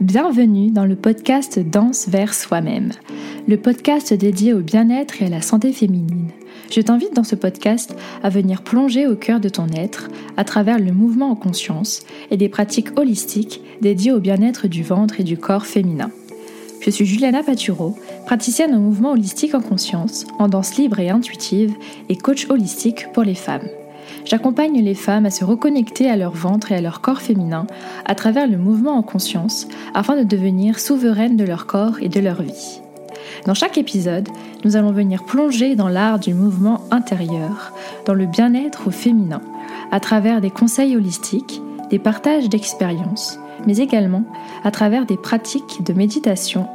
Bienvenue dans le podcast Danse vers soi-même, le podcast dédié au bien-être et à la santé féminine. Je t'invite dans ce podcast à venir plonger au cœur de ton être à travers le mouvement en conscience et des pratiques holistiques dédiées au bien-être du ventre et du corps féminin. Je suis Juliana Paturo, praticienne en mouvement holistique en conscience, en danse libre et intuitive et coach holistique pour les femmes. J'accompagne les femmes à se reconnecter à leur ventre et à leur corps féminin à travers le mouvement en conscience afin de devenir souveraines de leur corps et de leur vie. Dans chaque épisode, nous allons venir plonger dans l'art du mouvement intérieur, dans le bien-être au féminin, à travers des conseils holistiques, des partages d'expériences, mais également à travers des pratiques de méditation,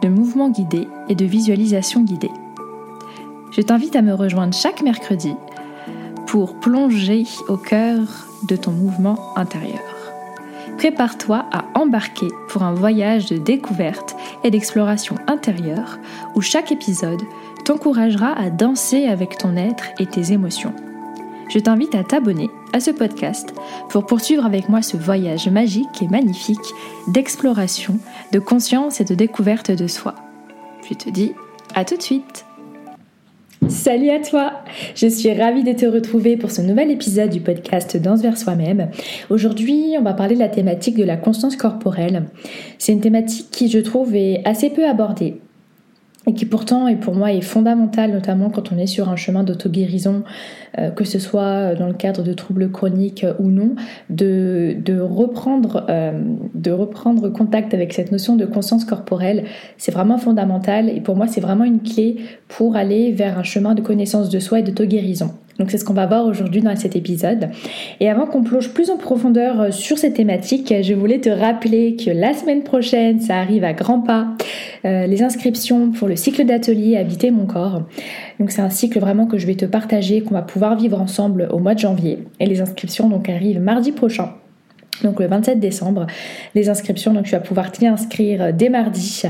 de mouvement guidé et de visualisation guidée. Je t'invite à me rejoindre chaque mercredi pour plonger au cœur de ton mouvement intérieur. Prépare-toi à embarquer pour un voyage de découverte et d'exploration intérieure où chaque épisode t'encouragera à danser avec ton être et tes émotions. Je t'invite à t'abonner à ce podcast pour poursuivre avec moi ce voyage magique et magnifique d'exploration, de conscience et de découverte de soi. Je te dis à tout de suite Salut à toi Je suis ravie de te retrouver pour ce nouvel épisode du podcast Danse vers soi-même. Aujourd'hui, on va parler de la thématique de la conscience corporelle. C'est une thématique qui, je trouve, est assez peu abordée et qui pourtant et pour moi est fondamentale, notamment quand on est sur un chemin d'auto-guérison, euh, que ce soit dans le cadre de troubles chroniques ou non, de, reprendre, euh, de reprendre contact avec cette notion de conscience corporelle. C'est vraiment fondamental et pour moi c'est vraiment une clé pour aller vers un chemin de connaissance de soi et d'auto-guérison. Donc c'est ce qu'on va voir aujourd'hui dans cet épisode. Et avant qu'on plonge plus en profondeur euh, sur cette thématique, je voulais te rappeler que la semaine prochaine, ça arrive à grands pas, euh, les inscriptions pour le cycle d'atelier Habiter mon corps. Donc c'est un cycle vraiment que je vais te partager, qu'on va pouvoir vivre ensemble au mois de janvier. Et les inscriptions donc arrivent mardi prochain. Donc le 27 décembre, les inscriptions, donc tu vas pouvoir t'y inscrire dès mardi.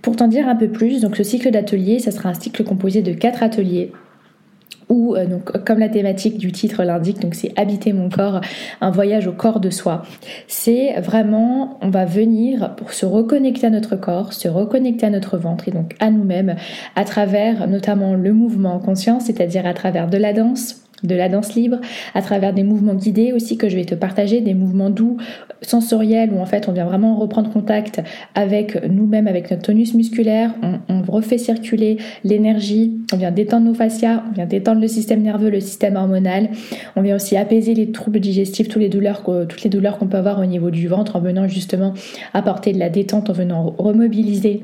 Pour t'en dire un peu plus, donc ce cycle d'atelier, ça sera un cycle composé de quatre ateliers ou euh, donc comme la thématique du titre l'indique, donc c'est habiter mon corps, un voyage au corps de soi. C'est vraiment, on va venir pour se reconnecter à notre corps, se reconnecter à notre ventre et donc à nous-mêmes à travers notamment le mouvement en conscience, c'est-à-dire à travers de la danse, de la danse libre, à travers des mouvements guidés aussi que je vais te partager, des mouvements doux, sensoriels, où en fait on vient vraiment reprendre contact avec nous-mêmes, avec notre tonus musculaire, on, refait circuler l'énergie, on vient détendre nos fascias, on vient détendre le système nerveux, le système hormonal, on vient aussi apaiser les troubles digestifs, toutes les douleurs, toutes les douleurs qu'on peut avoir au niveau du ventre en venant justement apporter de la détente, en venant remobiliser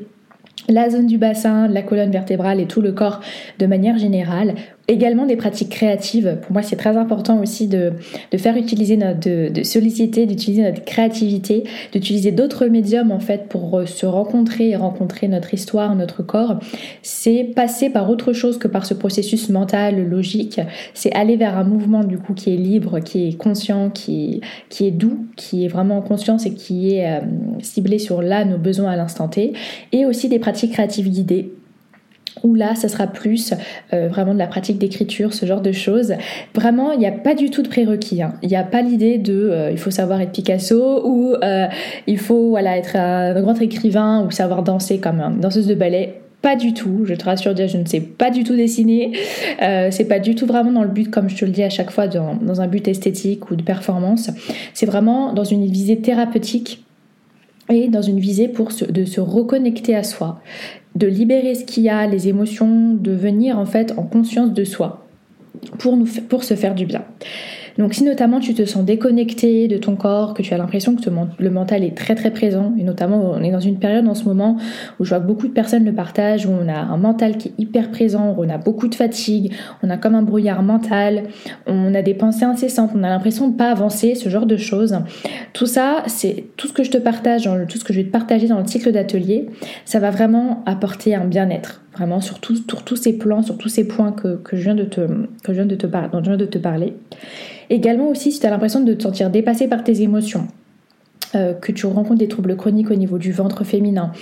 la zone du bassin, la colonne vertébrale et tout le corps de manière générale également des pratiques créatives. Pour moi, c'est très important aussi de, faire utiliser notre, de, solliciter, d'utiliser notre créativité, d'utiliser d'autres médiums en fait pour se rencontrer et rencontrer notre histoire, notre corps. C'est passer par autre chose que par ce processus mental, logique. C'est aller vers un mouvement du coup qui est libre, qui est conscient, qui, qui est doux, qui est vraiment en conscience et qui est euh, ciblé sur là nos besoins à l'instant T. Et aussi des pratiques créatives guidées où là, ça sera plus euh, vraiment de la pratique d'écriture, ce genre de choses. Vraiment, il n'y a pas du tout de prérequis. Hein. Il n'y a pas l'idée de euh, il faut savoir être Picasso ou euh, il faut voilà, être un grand écrivain ou savoir danser comme une danseuse de ballet. Pas du tout, je te rassure, je ne sais pas du tout dessiner. c'est pas du tout vraiment dans le but, comme je te le dis à chaque fois, dans un but esthétique ou de performance. C'est vraiment dans une visée thérapeutique et dans une visée pour de se reconnecter à soi de libérer ce qu'il y a, les émotions, de venir en fait en conscience de soi pour se faire du bien. Donc si notamment tu te sens déconnecté de ton corps, que tu as l'impression que le mental est très très présent, et notamment on est dans une période en ce moment où je vois beaucoup de personnes le partagent, où on a un mental qui est hyper présent, où on a beaucoup de fatigue, on a comme un brouillard mental, on a des pensées incessantes, on a l'impression de pas avancer, ce genre de choses. Tout ça, c'est tout ce que je te partage, tout ce que je vais te partager dans le cycle d'atelier, ça va vraiment apporter un bien-être vraiment sur, sur, tous ces plans, sur tous ces points que, que je viens de te, que je viens de te, dont je viens de te parler. Également aussi si tu as l'impression de te sentir dépassé par tes émotions, euh, que tu rencontres des troubles chroniques au niveau du ventre féminin,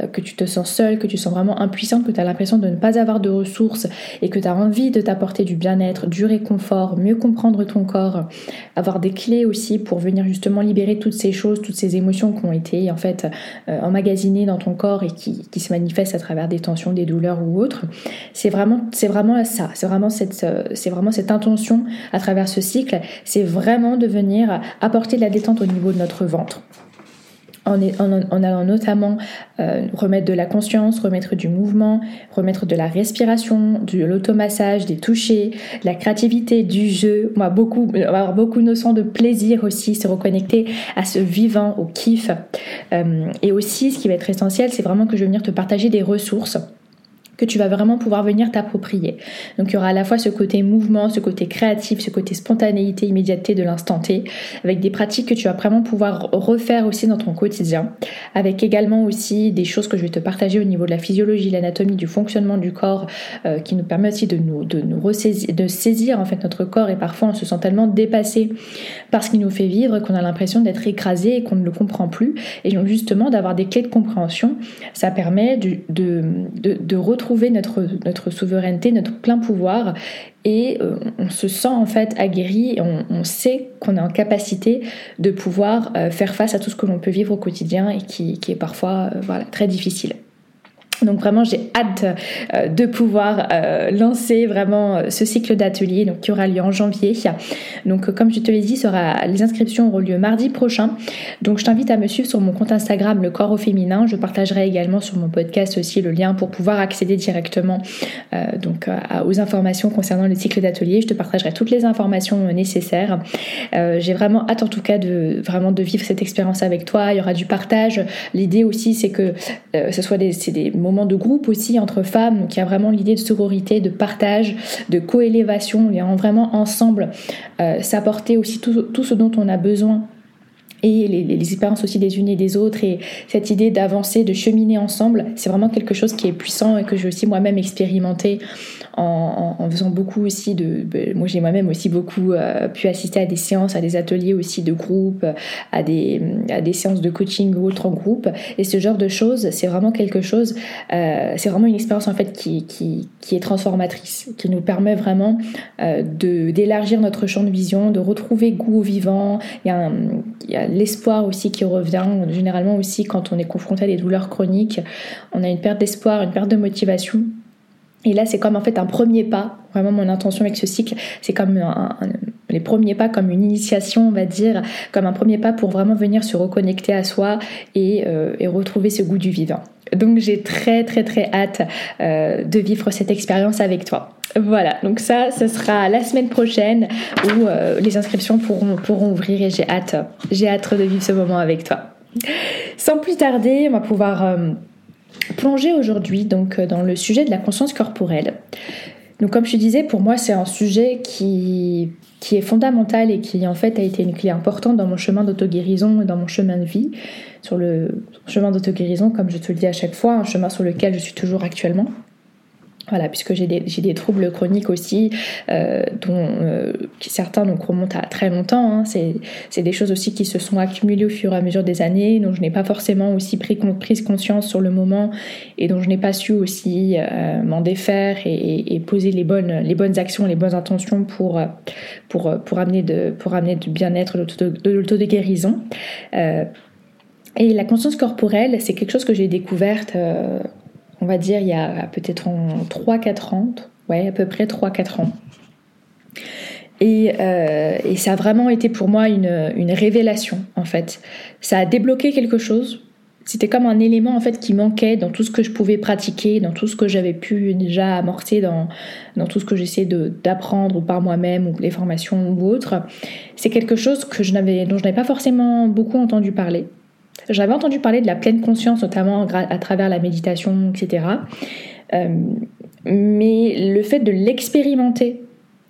euh, que tu te sens seule, que tu sens vraiment impuissante, que tu as l'impression de ne pas avoir de ressources et que tu as envie de t'apporter du bien-être, du réconfort, mieux comprendre ton corps, avoir des clés aussi pour venir justement libérer toutes ces choses, toutes ces émotions qui ont été en fait euh, emmagasinées dans ton corps et qui, se manifestent à travers des tensions, des douleurs ou autres. C'est vraiment, c'est vraiment ça, c'est vraiment cette, c'est vraiment cette intention à travers ce cycle, c'est vraiment de venir apporter de la détente au niveau de notre ventre en, allant notamment euh, remettre de la conscience, remettre du mouvement, remettre de la respiration, de l'automassage, des touchés, la créativité, du jeu. Moi, beaucoup, avoir beaucoup de notions de plaisir aussi, se reconnecter à ce vivant, au kiff. Euh, et aussi, ce qui va être essentiel, c'est vraiment que je vais venir te partager des ressources que tu vas vraiment pouvoir venir t'approprier. Donc il y aura à la fois ce côté mouvement, ce côté créatif, ce côté spontanéité, immédiateté de l'instant T, avec des pratiques que tu vas vraiment pouvoir refaire aussi dans ton quotidien, avec également aussi des choses que je vais te partager au niveau de la physiologie, l'anatomie, du fonctionnement du corps, euh, qui nous permet aussi de nous, de nous ressaisir, de saisir en fait notre corps et parfois on se sent tellement dépassé par ce qui nous fait vivre qu'on a l'impression d'être écrasé et qu'on ne le comprend plus. Et donc justement d'avoir des clés de compréhension, ça permet de, de, de retrouver notre, notre souveraineté, notre plein pouvoir et euh, on se sent en fait aguerri on, sait qu'on est en capacité de pouvoir euh, faire face à tout ce que l'on peut vivre au quotidien et qui, est parfois euh, voilà, très difficile. Donc vraiment, j'ai hâte euh, de pouvoir euh, lancer vraiment euh, ce cycle d'ateliers qui aura lieu en janvier. Donc comme je te l'ai dit, les inscriptions auront lieu mardi prochain. Donc je t'invite à me suivre sur mon compte Instagram Le Corps au Féminin. Je partagerai également sur mon podcast aussi le lien pour pouvoir accéder directement aux informations concernant le cycle d'ateliers. Je te partagerai toutes les informations nécessaires. j'ai vraiment hâte en tout cas de vraiment de vivre cette expérience avec toi. Il y aura du partage. L'idée aussi c'est que ce soit des, des de groupe aussi entre femmes. Donc il y a vraiment l'idée de sororité, de partage, de coélévation. On vraiment ensemble euh, s'apporter aussi tout ce dont on a besoin et les, expériences aussi des unes et des autres et cette idée d'avancer, de cheminer ensemble, c'est vraiment quelque chose qui est puissant et que j'ai aussi moi-même expérimenté en, en, faisant beaucoup aussi de... Ben, moi j'ai moi-même aussi beaucoup euh, pu assister à des séances, à des ateliers aussi de groupe, à des, à des séances de coaching ou autres en groupe et ce genre de choses, c'est vraiment quelque chose, euh, c'est vraiment une expérience en fait qui, qui, qui, est transformatrice, qui nous permet vraiment euh, d'élargir notre champ de vision, de retrouver goût au vivant. Il y a l'espoir aussi qui revient. Généralement aussi quand on est confronté à des douleurs chroniques, on a une perte d'espoir, une perte de motivation. Et là, c'est comme en fait un premier pas. Vraiment, mon intention avec ce cycle, c'est comme les premiers pas, comme une initiation, on va dire, comme un premier pas pour vraiment venir se reconnecter à soi et, euh, retrouver ce goût du vivant. Donc, j'ai très très très hâte euh, de vivre cette expérience avec toi. Voilà, donc ça, ce sera la semaine prochaine où euh, les inscriptions pourront, ouvrir et j'ai hâte, j'ai hâte de vivre ce moment avec toi. Sans plus tarder, on va pouvoir euh, plonger aujourd'hui donc dans le sujet de la conscience corporelle. Donc comme je disais, pour moi c'est un sujet qui, qui est fondamental et qui en fait a été une clé importante dans mon chemin d'auto-guérison et dans mon chemin de vie. Sur le chemin d'auto-guérison, comme je te le dis à chaque fois, un chemin sur lequel je suis toujours actuellement. Voilà, puisque j'ai des, troubles chroniques aussi, euh, dont euh, certains donc, remontent à très longtemps. Hein. C'est des choses aussi qui se sont accumulées au fur et à mesure des années, dont je n'ai pas forcément aussi pris prise conscience sur le moment et dont je n'ai pas su aussi euh, m'en défaire et, poser les bonnes, les bonnes actions, les bonnes intentions pour, pour, pour, amener, de, pour amener du bien-être, de l'auto-guérison. Et la conscience corporelle, c'est quelque chose que j'ai découverte on va dire, il y a peut-être 3-4 ans, ouais, à peu près 3-4 ans. Euh, et, ça a vraiment été pour moi une, révélation, en fait. Ça a débloqué quelque chose. C'était comme un élément, en fait, qui manquait dans tout ce que je pouvais pratiquer, dans tout ce que j'avais pu déjà amorcer, dans, dans tout ce que j'essaie d'apprendre par moi-même, ou les formations ou autres. C'est quelque chose que je dont je n'avais pas forcément beaucoup entendu parler. J'avais entendu parler de la pleine conscience, notamment à travers la méditation, etc. Euh, mais le fait de l'expérimenter,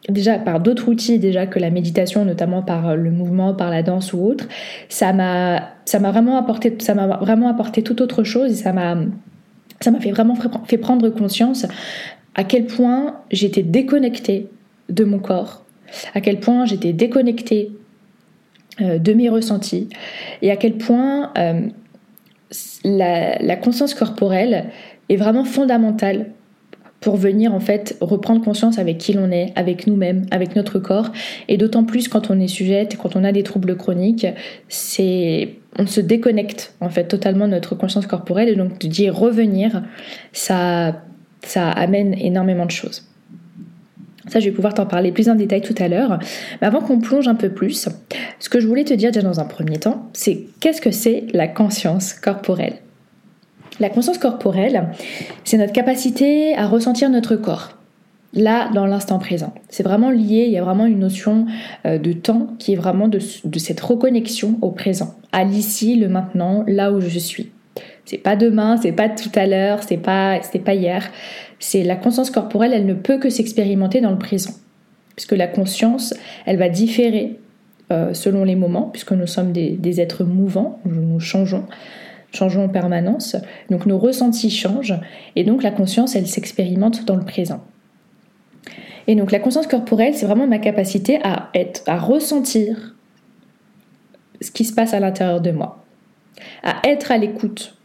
déjà par d'autres outils déjà que la méditation, notamment par le mouvement, par la danse ou autre, ça m'a vraiment apporté ça m'a vraiment apporté tout autre chose et ça m'a ça m'a fait vraiment fait prendre conscience à quel point j'étais déconnectée de mon corps, à quel point j'étais déconnectée de mes ressentis et à quel point la, conscience corporelle est vraiment fondamentale pour venir en fait reprendre conscience avec qui l'on est, avec nous-mêmes, avec notre corps. Et d'autant plus quand on est sujette, quand on a des troubles chroniques, c'est on se déconnecte en fait totalement de notre conscience corporelle et donc d'y revenir, ça, ça amène énormément de choses. Ça, je vais pouvoir t'en parler plus en détail tout à l'heure. Mais avant qu'on plonge un peu plus, ce que je voulais te dire déjà dans un premier temps, c'est qu'est-ce que c'est la conscience corporelle? La conscience corporelle, c'est notre capacité à ressentir notre corps, là, dans l'instant présent. C'est vraiment lié, il y a vraiment une notion euh, de temps qui est vraiment de, de cette reconnexion au présent, à l'ici, le maintenant, là où je suis. C'est pas demain, c'est pas tout à l'heure, c'est pas, pas hier. C'est la conscience corporelle, elle ne peut que s'expérimenter dans le présent. Puisque la conscience, elle va différer euh, selon les moments, puisque nous sommes des, êtres mouvants, nous changeons, changeons en permanence. Donc nos ressentis changent, et donc la conscience, elle s'expérimente dans le présent. Et donc la conscience corporelle, c'est vraiment ma capacité à être, à ressentir ce qui se passe à l'intérieur de moi, à être à l'écoute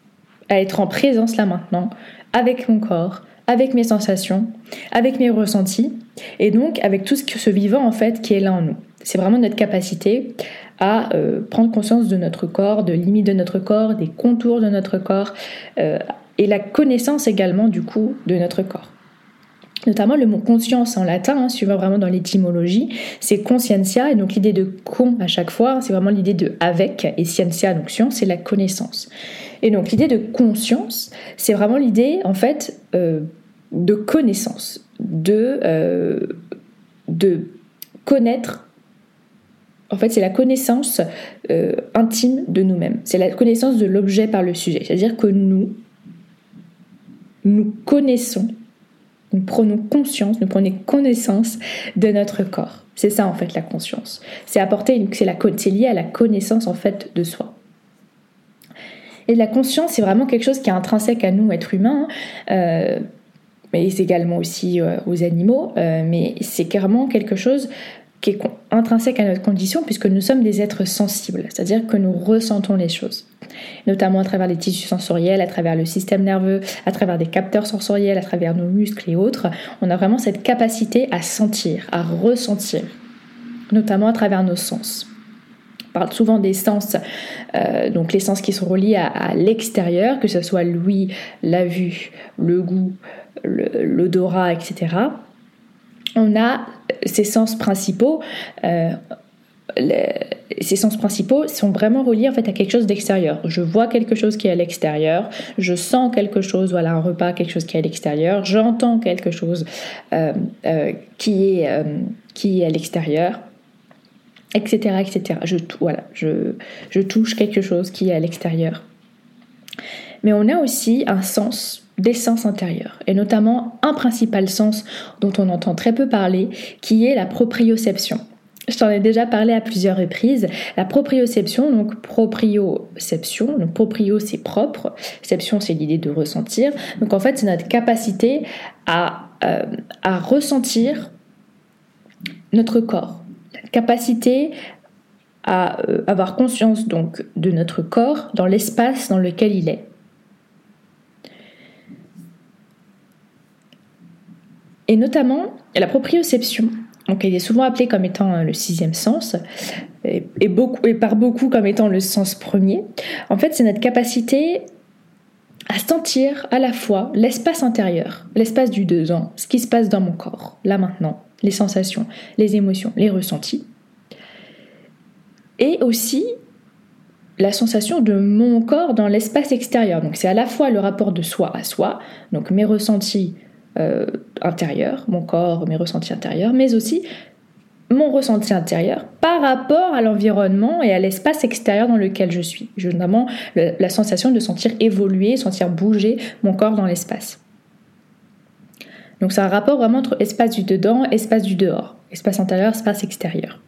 à être en présence là maintenant, avec mon corps, avec mes sensations, avec mes ressentis, et donc avec tout ce, ce vivant en fait qui est là en nous. C'est vraiment notre capacité à euh, prendre conscience de notre corps, de limites de notre corps, des contours de notre corps, euh, et la connaissance également du coup de notre corps. Notamment le mot conscience en latin, hein, vas vraiment dans l'étymologie, c'est conscientia, et donc l'idée de con à chaque fois, c'est vraiment l'idée de avec, et scientia, donc science, c'est la connaissance. Et donc l'idée de conscience, c'est vraiment l'idée en fait euh, de connaissance, de, euh, de connaître. En fait, c'est la connaissance euh, intime de nous-mêmes. C'est la connaissance de l'objet par le sujet. C'est-à-dire que nous, nous connaissons, nous prenons conscience, nous prenons connaissance de notre corps. C'est ça en fait la conscience. C'est apporter, c'est lié à la connaissance en fait de soi. Et la conscience, c'est vraiment quelque chose qui est intrinsèque à nous, êtres humains, euh, mais également aussi euh, aux animaux, euh, mais c'est carrément quelque chose qui est intrinsèque à notre condition puisque nous sommes des êtres sensibles, c'est-à-dire que nous ressentons les choses, notamment à travers les tissus sensoriels, à travers le système nerveux, à travers des capteurs sensoriels, à travers nos muscles et autres. On a vraiment cette capacité à sentir, à ressentir, notamment à travers nos sens parle souvent des sens, euh, donc les sens qui sont reliés à, l'extérieur, que ce soit l'ouïe, la vue, le goût, l'odorat, etc. On a ces sens principaux. Euh, ces sens principaux sont vraiment reliés en fait à quelque chose d'extérieur. Je vois quelque chose qui est à l'extérieur, je sens quelque chose, voilà un repas, quelque chose qui est à l'extérieur, j'entends quelque chose euh, qui, est, qui est à l'extérieur etc. etc. Je, voilà, je, je touche quelque chose qui est à l'extérieur. Mais on a aussi un sens des sens intérieurs, et notamment un principal sens dont on entend très peu parler, qui est la proprioception. Je t'en ai déjà parlé à plusieurs reprises. La proprioception, donc proprioception, donc proprio c'est propre, ception c'est l'idée de ressentir. Donc en fait c'est notre capacité à, euh, à ressentir notre corps, capacité à euh, avoir conscience donc de notre corps dans l'espace dans lequel il est. Et notamment la proprioception, donc est souvent appelée comme étant euh, le sixième sens, et, beaucoup, et par beaucoup comme étant le sens premier. En fait, c'est notre capacité à sentir à la fois l'espace intérieur, l'espace du dedans, ce qui se passe dans mon corps, là maintenant, les sensations, les émotions, les ressentis. Et aussi la sensation de mon corps dans l'espace extérieur. Donc c'est à la fois le rapport de soi à soi, donc mes ressentis euh, intérieurs, mon corps, mes ressentis intérieurs, mais aussi mon ressenti intérieur par rapport à l'environnement et à l'espace extérieur dans lequel je suis. J'ai notamment la sensation de sentir évoluer, sentir bouger mon corps dans l'espace. Donc c'est un rapport vraiment entre espace du dedans, espace du dehors, espace intérieur, espace extérieur.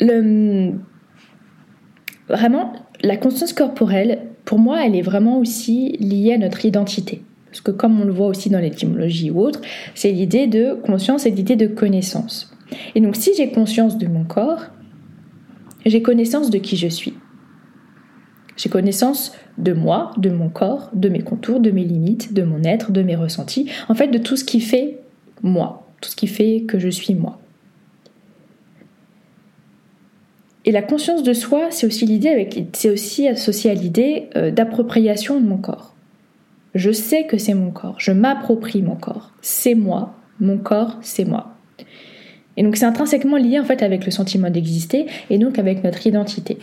Le... Vraiment, la conscience corporelle, pour moi, elle est vraiment aussi liée à notre identité. Parce que comme on le voit aussi dans l'étymologie ou autre, c'est l'idée de conscience et l'idée de connaissance. Et donc si j'ai conscience de mon corps, j'ai connaissance de qui je suis. J'ai connaissance de moi, de mon corps, de mes contours, de mes limites, de mon être, de mes ressentis, en fait de tout ce qui fait moi, tout ce qui fait que je suis moi. Et la conscience de soi, c'est aussi l'idée avec, c'est aussi associé à l'idée euh, d'appropriation de mon corps. Je sais que c'est mon corps, je m'approprie mon corps, c'est moi, mon corps, c'est moi. Et donc c'est intrinsèquement lié en fait avec le sentiment d'exister et donc avec notre identité.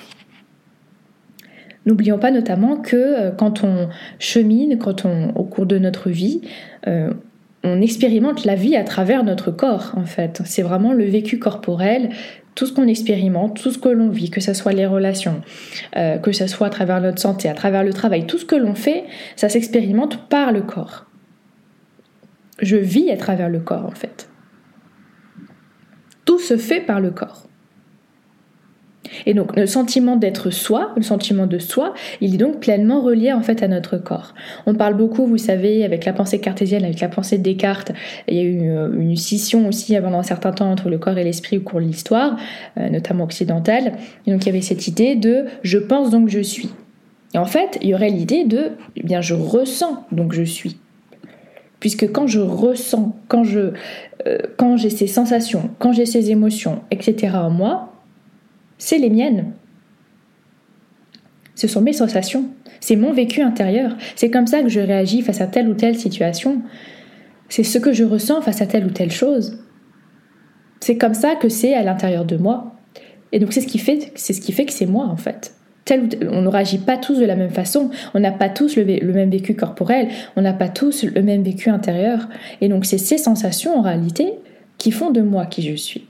N'oublions pas notamment que euh, quand on chemine, quand on, au cours de notre vie, euh, on expérimente la vie à travers notre corps en fait. C'est vraiment le vécu corporel, tout ce qu'on expérimente, tout ce que l'on vit, que ce soit les relations, euh, que ce soit à travers notre santé, à travers le travail, tout ce que l'on fait, ça s'expérimente par le corps. Je vis à travers le corps en fait. Tout se fait par le corps. Et donc le sentiment d'être soi, le sentiment de soi, il est donc pleinement relié en fait à notre corps. On parle beaucoup, vous savez, avec la pensée cartésienne, avec la pensée de Descartes, il y a eu euh, une, scission aussi pendant un certain temps entre le corps et l'esprit au cours de l'histoire, euh, notamment occidentale. Et donc il y avait cette idée de je pense donc je suis. Et en fait, il y aurait l'idée de eh bien je ressens donc je suis. Puisque quand je ressens, quand euh, quand j'ai ces sensations, quand j'ai ces émotions, etc. en moi, c'est les miennes. Ce sont mes sensations, c'est mon vécu intérieur. C'est comme ça que je réagis face à telle ou telle situation. C'est ce que je ressens face à telle ou telle chose. C'est comme ça que c'est à l'intérieur de moi. Et donc c'est ce qui fait, c'est ce qui fait que c'est moi en fait. on ne réagit pas tous de la même façon. On n'a pas tous le, même vécu corporel. On n'a pas tous le même vécu intérieur. Et donc c'est ces sensations en réalité qui font de moi qui je suis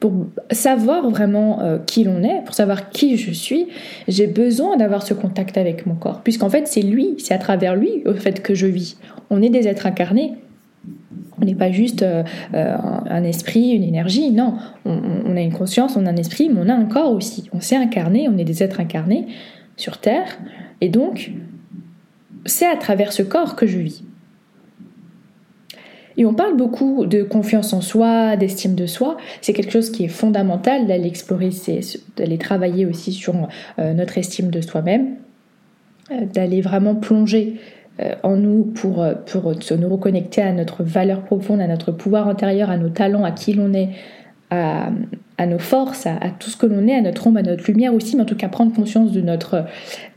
pour savoir vraiment euh, qui l'on est, pour savoir qui je suis, j'ai besoin d'avoir ce contact avec mon corps. Puisqu'en fait, c'est lui, c'est à travers lui au fait que je vis. On est des êtres incarnés. On n'est pas juste euh, euh, un esprit, une énergie, non. On, a une conscience, on a un esprit, mais on a un corps aussi. On s'est incarné, on est des êtres incarnés sur Terre. Et donc, c'est à travers ce corps que je vis. Et on parle beaucoup de confiance en soi, d'estime de soi. C'est quelque chose qui est fondamental d'aller explorer, d'aller travailler aussi sur euh, notre estime de soi-même, euh, d'aller vraiment plonger euh, en nous pour, pour nous reconnecter à notre valeur profonde, à notre pouvoir intérieur, à nos talents, à qui l'on est, à, nos forces, à, tout ce que l'on est, à notre ombre, à notre lumière aussi, mais en tout cas prendre conscience de notre,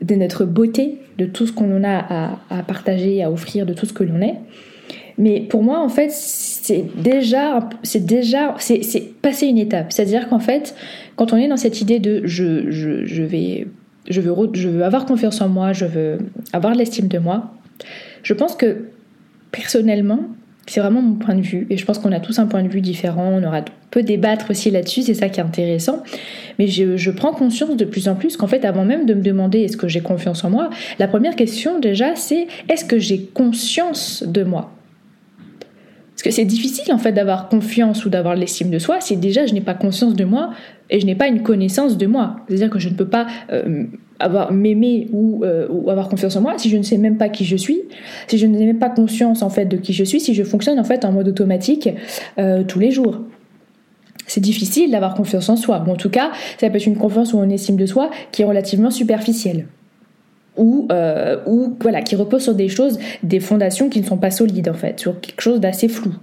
de notre beauté, de tout ce qu'on a à, à partager, à offrir, de tout ce que l'on est. Mais pour moi, en fait, c'est déjà, c'est déjà, c'est passer une étape. C'est-à-dire qu'en fait, quand on est dans cette idée de je, je, vais, je, veux, avoir confiance en moi, je veux avoir l'estime de moi, je pense que personnellement, c'est vraiment mon point de vue. Et je pense qu'on a tous un point de vue différent. On aura peut débattre aussi là-dessus, c'est ça qui est intéressant. Mais je prends conscience de plus en plus qu'en fait, avant même de me demander est-ce que j'ai confiance en moi, la première question déjà, c'est est-ce que j'ai conscience de moi? Parce que c'est difficile en fait d'avoir confiance ou d'avoir l'estime de soi si déjà je n'ai pas conscience de moi et je n'ai pas une connaissance de moi. C'est-à-dire que je ne peux pas euh, avoir m'aimer euh, ou, avoir confiance en moi si je ne sais même pas qui je suis, si je n'ai même pas conscience en fait de qui je suis, si je fonctionne en fait en mode automatique euh, tous les jours. C'est difficile d'avoir confiance en soi. En tout cas, ça peut être une confiance ou une estime de soi qui est relativement superficielle ou, euh, ou voilà, qui repose sur des choses, des fondations qui ne sont pas solides en fait, sur quelque chose d'assez flou.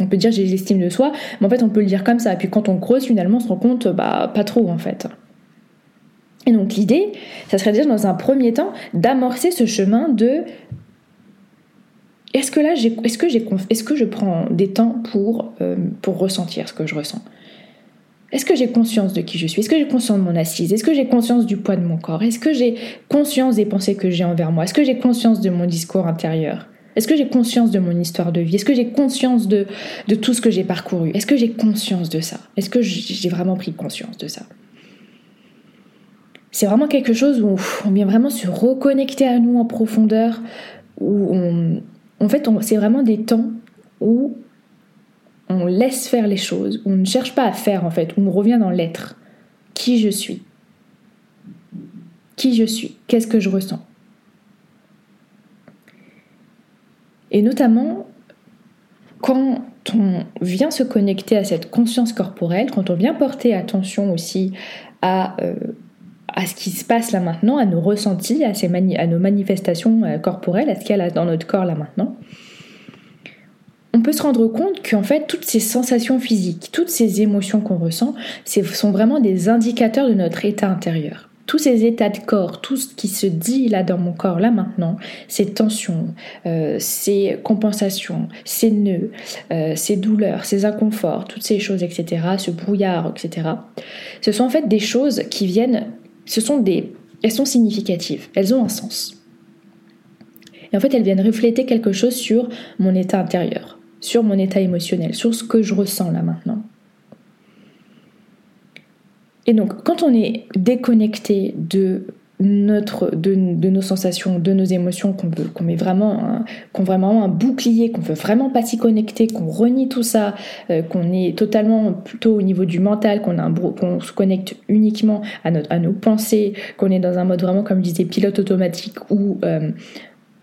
On peut dire j'ai l'estime de soi, mais en fait on peut le dire comme ça. Puis quand on creuse, finalement, on se rend compte, bah pas trop en fait. Et donc l'idée, ça serait déjà dans un premier temps d'amorcer ce chemin de est-ce que là, est-ce que est-ce que je prends des temps pour euh, pour ressentir ce que je ressens? Est-ce que j'ai conscience de qui je suis Est-ce que j'ai conscience de mon assise Est-ce que j'ai conscience du poids de mon corps Est-ce que j'ai conscience des pensées que j'ai envers moi Est-ce que j'ai conscience de mon discours intérieur Est-ce que j'ai conscience de mon histoire de vie Est-ce que j'ai conscience de, de tout ce que j'ai parcouru Est-ce que j'ai conscience de ça Est-ce que j'ai vraiment pris conscience de ça C'est vraiment quelque chose où on vient vraiment se reconnecter à nous en profondeur, où en fait, c'est vraiment des temps où on laisse faire les choses, on ne cherche pas à faire en fait, on revient dans l'être. Qui je suis? Qui je suis? Qu'est-ce que je ressens? Et notamment, quand on vient se connecter à cette conscience corporelle, quand on vient porter attention aussi à, euh, à ce qui se passe là maintenant, à nos ressentis, à, nos manifestations euh, corporelles, à ce qu'il y a dans notre corps là maintenant, on peut se rendre compte qu'en fait, toutes ces sensations physiques, toutes ces émotions qu'on ressent, sont vraiment des indicateurs de notre état intérieur. Tous ces états de corps, tout ce qui se dit là dans mon corps là maintenant, ces tensions, euh, ces compensations, ces nœuds, euh, ces douleurs, ces inconforts, toutes ces choses, etc., ce brouillard, etc., ce sont en fait des choses qui viennent, ce sont des, elles sont significatives, elles ont un sens. Et en fait, elles viennent refléter quelque chose sur mon état intérieur sur mon état émotionnel, sur ce que je ressens là maintenant. Et donc, quand on est déconnecté de nos sensations, de nos émotions, qu'on qu'on met vraiment, qu'on vraiment un bouclier, qu'on veut vraiment pas s'y connecter, qu'on renie tout ça, euh, qu'on est totalement plutôt au niveau du mental, qu'on se connecte uniquement à nos pensées, qu'on est dans un mode vraiment comme je disais pilote automatique ou euh,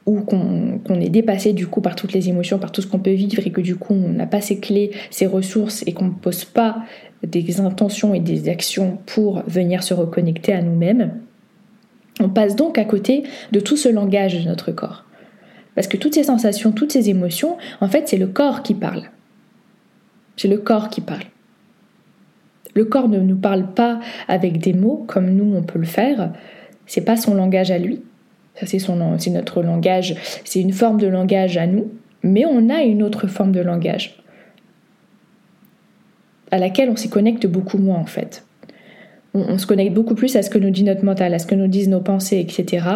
ou qu'on est dépassé du coup par toutes les émotions, par tout ce qu'on peut vivre et que du coup on n'a pas ces clés, ces ressources et qu'on ne pose pas des intentions et des actions pour venir se reconnecter à nous-mêmes, on passe donc à côté de tout ce langage de notre corps. Parce que toutes ces sensations, toutes ces émotions, en fait, c'est le corps qui parle. C'est le corps qui parle. Le corps ne nous parle pas avec des mots comme nous on peut le faire. C'est pas son langage à lui. C'est, notre langage, c'est une forme de langage à nous, mais on a une autre forme de langage à laquelle on s'y connecte beaucoup moins en fait. On, se connecte beaucoup plus à ce que nous dit notre mental, à ce que nous disent nos pensées, etc.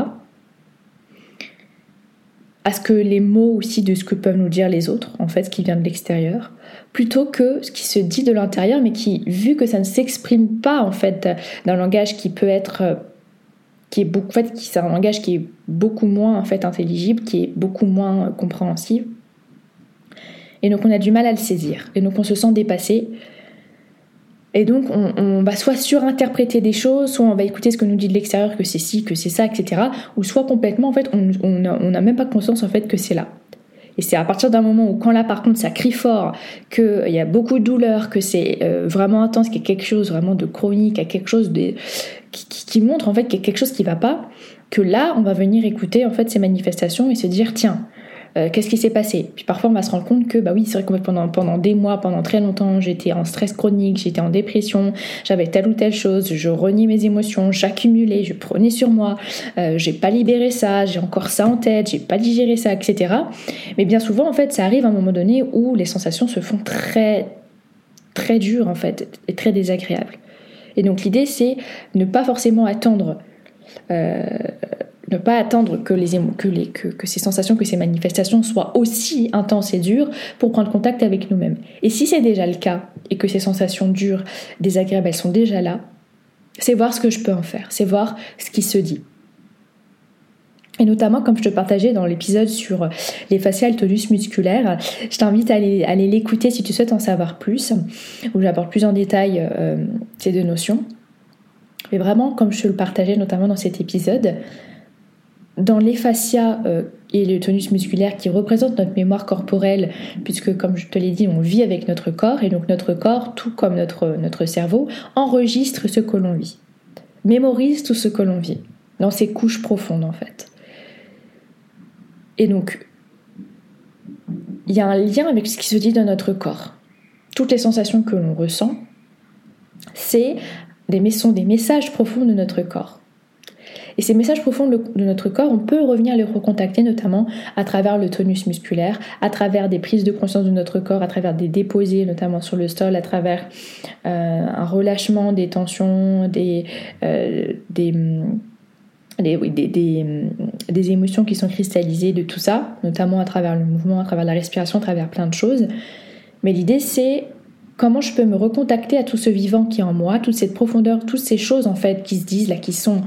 À ce que les mots aussi de ce que peuvent nous dire les autres, en fait, ce qui vient de l'extérieur, plutôt que ce qui se dit de l'intérieur, mais qui, vu que ça ne s'exprime pas en fait d'un langage qui peut être qui est beaucoup, en c'est un langage qui est beaucoup moins fait intelligible, qui est beaucoup moins compréhensible. Et donc on a du mal à le saisir. Et donc on se sent dépassé. Et donc on, va soit surinterpréter des choses, soit on va écouter ce que nous dit de l'extérieur, que c'est ci, que c'est ça, etc. Ou soit complètement en fait on n'a même pas conscience en fait que c'est là. Et c'est à partir d'un moment où, quand là par contre ça crie fort, qu'il y a beaucoup de douleur, que c'est euh, vraiment intense, qu'il y a quelque chose vraiment de chronique, qu'il y a quelque chose de, qui, montre en fait qu'il y a quelque chose qui va pas, que là on va venir écouter en fait ces manifestations et se dire tiens, euh, qu'est-ce qui s'est passé? Puis parfois on va se rendre compte que bah oui, c'est vrai que pendant, pendant des mois, pendant très longtemps, j'étais en stress chronique, j'étais en dépression, j'avais telle ou telle chose, je reniais mes émotions, j'accumulais, je prenais sur moi, euh, j'ai pas libéré ça, j'ai encore ça en tête, j'ai pas digéré ça, etc. Mais bien souvent en fait, ça arrive à un moment donné où les sensations se font très très dures en fait et très désagréables. Et donc l'idée c'est ne pas forcément attendre euh, ne pas attendre que, ces sensations, que ces manifestations soient aussi intenses et dures pour prendre contact avec nous-mêmes. Et si c'est déjà le cas et que ces sensations dures, désagréables, elles sont déjà là, c'est voir ce que je peux en faire, c'est voir ce qui se dit. Et notamment, comme je te partageais dans l'épisode sur les faciales tonus musculaires, je t'invite à aller, l'écouter si tu souhaites en savoir plus, où j'apporte plus en détail euh, ces deux notions. Mais vraiment, comme je te le partageais notamment dans cet épisode, dans les fascias euh, et le tonus musculaire qui représentent notre mémoire corporelle, puisque comme je te l'ai dit, on vit avec notre corps, et donc notre corps, tout comme notre, cerveau, enregistre ce que l'on vit, mémorise tout ce que l'on vit, dans ses couches profondes en fait. Et donc, il y a un lien avec ce qui se dit dans notre corps. Toutes les sensations que l'on ressent, c'est des, sont des messages profonds de notre corps. Et ces messages profonds de notre corps, on peut revenir les recontacter notamment à travers le tonus musculaire, à travers des prises de conscience de notre corps, à travers des déposés notamment sur le sol, à travers euh, un relâchement des tensions, des, euh, des des, des, émotions qui sont cristallisées de tout ça, notamment à travers le mouvement, à travers la respiration, à travers plein de choses. Mais l'idée, c'est comment je peux me recontacter à tout ce vivant qui est en moi, toute cette profondeur, toutes ces choses en fait qui se disent là, qui sont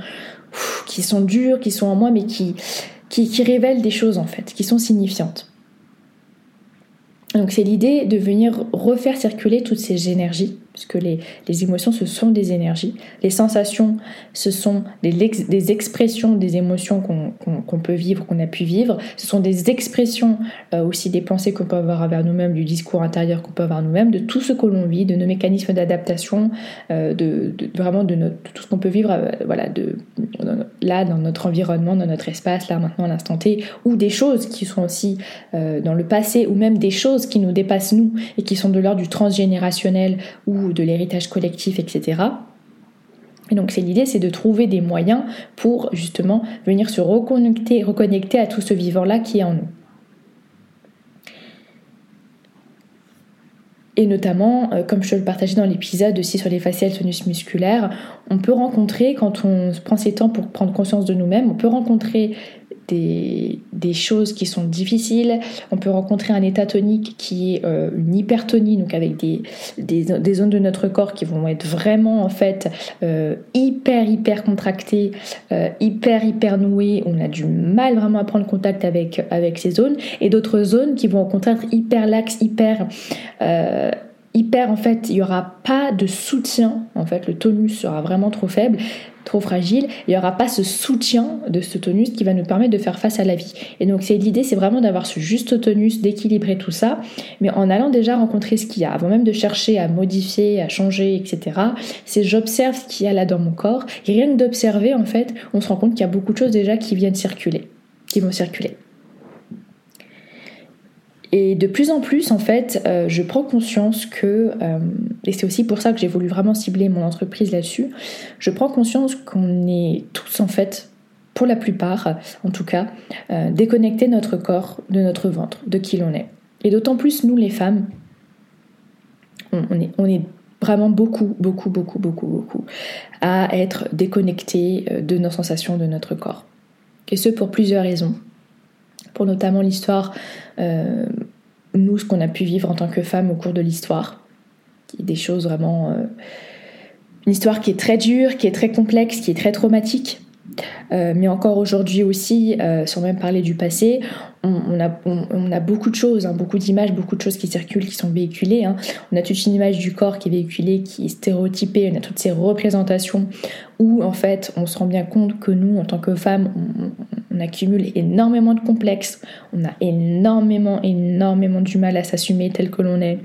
qui sont dures, qui sont en moi, mais qui, qui, révèlent des choses en fait, qui sont signifiantes. Donc c'est l'idée de venir refaire circuler toutes ces énergies, puisque les, les, émotions, ce sont des énergies. Les sensations, ce sont des, expressions des émotions qu'on peut vivre, qu'on a pu vivre. Ce sont des expressions euh, aussi des pensées qu'on peut avoir envers nous-mêmes, du discours intérieur qu'on peut avoir nous-mêmes, de tout ce que l'on vit, de nos mécanismes d'adaptation, euh, de, vraiment de, tout ce qu'on peut vivre euh, voilà, là dans notre environnement, dans notre espace, là maintenant à l'instant T, ou des choses qui sont aussi dans le passé, ou même des choses qui nous dépassent nous et qui sont de l'ordre du transgénérationnel ou de l'héritage collectif, etc. Et donc c'est l'idée, c'est de trouver des moyens pour justement venir se reconnecter, reconnecter à tout ce vivant-là qui est en nous. Et notamment, euh, comme je le partageais dans l'épisode aussi sur les faciales tonus musculaires, on peut rencontrer, quand on prend ses temps pour prendre conscience de nous-mêmes, on peut rencontrer des, choses qui sont difficiles. On peut rencontrer un état tonique qui est euh, une hypertonie, donc avec des, des, zones de notre corps qui vont être vraiment en fait euh, hyper hyper contractées, euh, hyper hyper nouées. On a du mal vraiment à prendre contact avec, avec ces zones. Et d'autres zones qui vont au contraire être hyper laxes, hyper hyper en fait, il n'y aura pas de soutien, en fait, le tonus sera vraiment trop faible trop fragile, il n'y aura pas ce soutien de ce tonus qui va nous permettre de faire face à la vie. Et donc c'est l'idée, c'est vraiment d'avoir ce juste tonus, d'équilibrer tout ça, mais en allant déjà rencontrer ce qu'il y a, avant même de chercher à modifier, à changer, etc. C'est j'observe ce qu'il y a là dans mon corps, et rien que d'observer, en fait, on se rend compte qu'il y a beaucoup de choses déjà qui viennent circuler, qui vont circuler. Et de plus en plus, en fait, euh, je prends conscience que, euh, et c'est aussi pour ça que j'ai voulu vraiment cibler mon entreprise là-dessus, je prends conscience qu'on est tous, en fait, pour la plupart, en tout cas, euh, déconnectés de notre corps, de notre ventre, de qui l'on est. Et d'autant plus, nous, les femmes, on, est, on est vraiment beaucoup, beaucoup, beaucoup, beaucoup, beaucoup à être déconnectés de nos sensations, de notre corps. Et ce, pour plusieurs raisons pour notamment l'histoire, euh, nous, ce qu'on a pu vivre en tant que femme au cours de l'histoire. Des choses vraiment... Euh, une histoire qui est très dure, qui est très complexe, qui est très traumatique. Euh, mais encore aujourd'hui aussi, sans même parler du passé, on, a, beaucoup de choses, hein, beaucoup d'images, beaucoup de choses qui circulent, qui sont véhiculées. Hein. On a toute une image du corps qui est véhiculée, qui est stéréotypée, on a toutes ces représentations où en fait on se rend bien compte que nous, en tant que femmes, on, accumule énormément de complexes, on a énormément, énormément du mal à s'assumer tel que l'on est.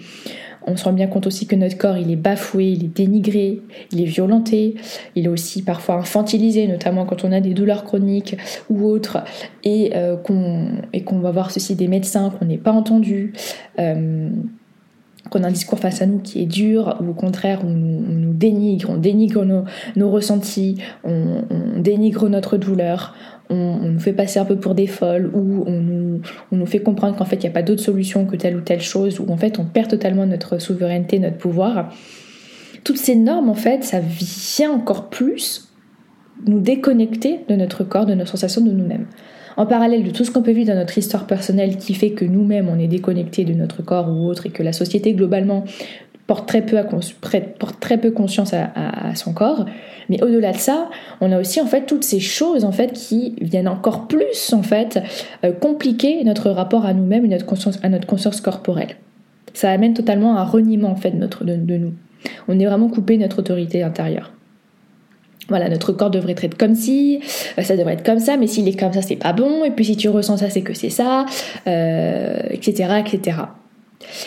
On se rend bien compte aussi que notre corps, il est bafoué, il est dénigré, il est violenté, il est aussi parfois infantilisé, notamment quand on a des douleurs chroniques ou autres, et euh, qu'on va voir ceci des médecins, qu'on n'est pas entendu. Euh, qu'on a un discours face à nous qui est dur, ou au contraire, on, nous dénigre, on dénigre nos, ressentis, on, dénigre notre douleur, on, nous fait passer un peu pour des folles, ou on nous, fait comprendre qu'en fait, il n'y a pas d'autre solution que telle ou telle chose, ou en fait, on perd totalement notre souveraineté, notre pouvoir. Toutes ces normes, en fait, ça vient encore plus nous déconnecter de notre corps, de nos sensations, de nous-mêmes en parallèle de tout ce qu'on peut vivre dans notre histoire personnelle qui fait que nous-mêmes on est déconnecté de notre corps ou autre et que la société globalement porte très peu, porte très peu conscience à, son corps. Mais au-delà de ça, on a aussi en fait toutes ces choses en fait qui viennent encore plus en fait euh, compliquer notre rapport à nous-mêmes et notre conscience, à notre conscience corporelle. Ça amène totalement à un reniement en fait de, notre, de, de nous. On est vraiment coupé notre autorité intérieure. Voilà, notre corps devrait être comme si, euh, ça devrait être comme ça, mais s'il est comme ça, c'est pas bon, et puis si tu ressens ça, c'est que c'est ça, etc., euh, etc.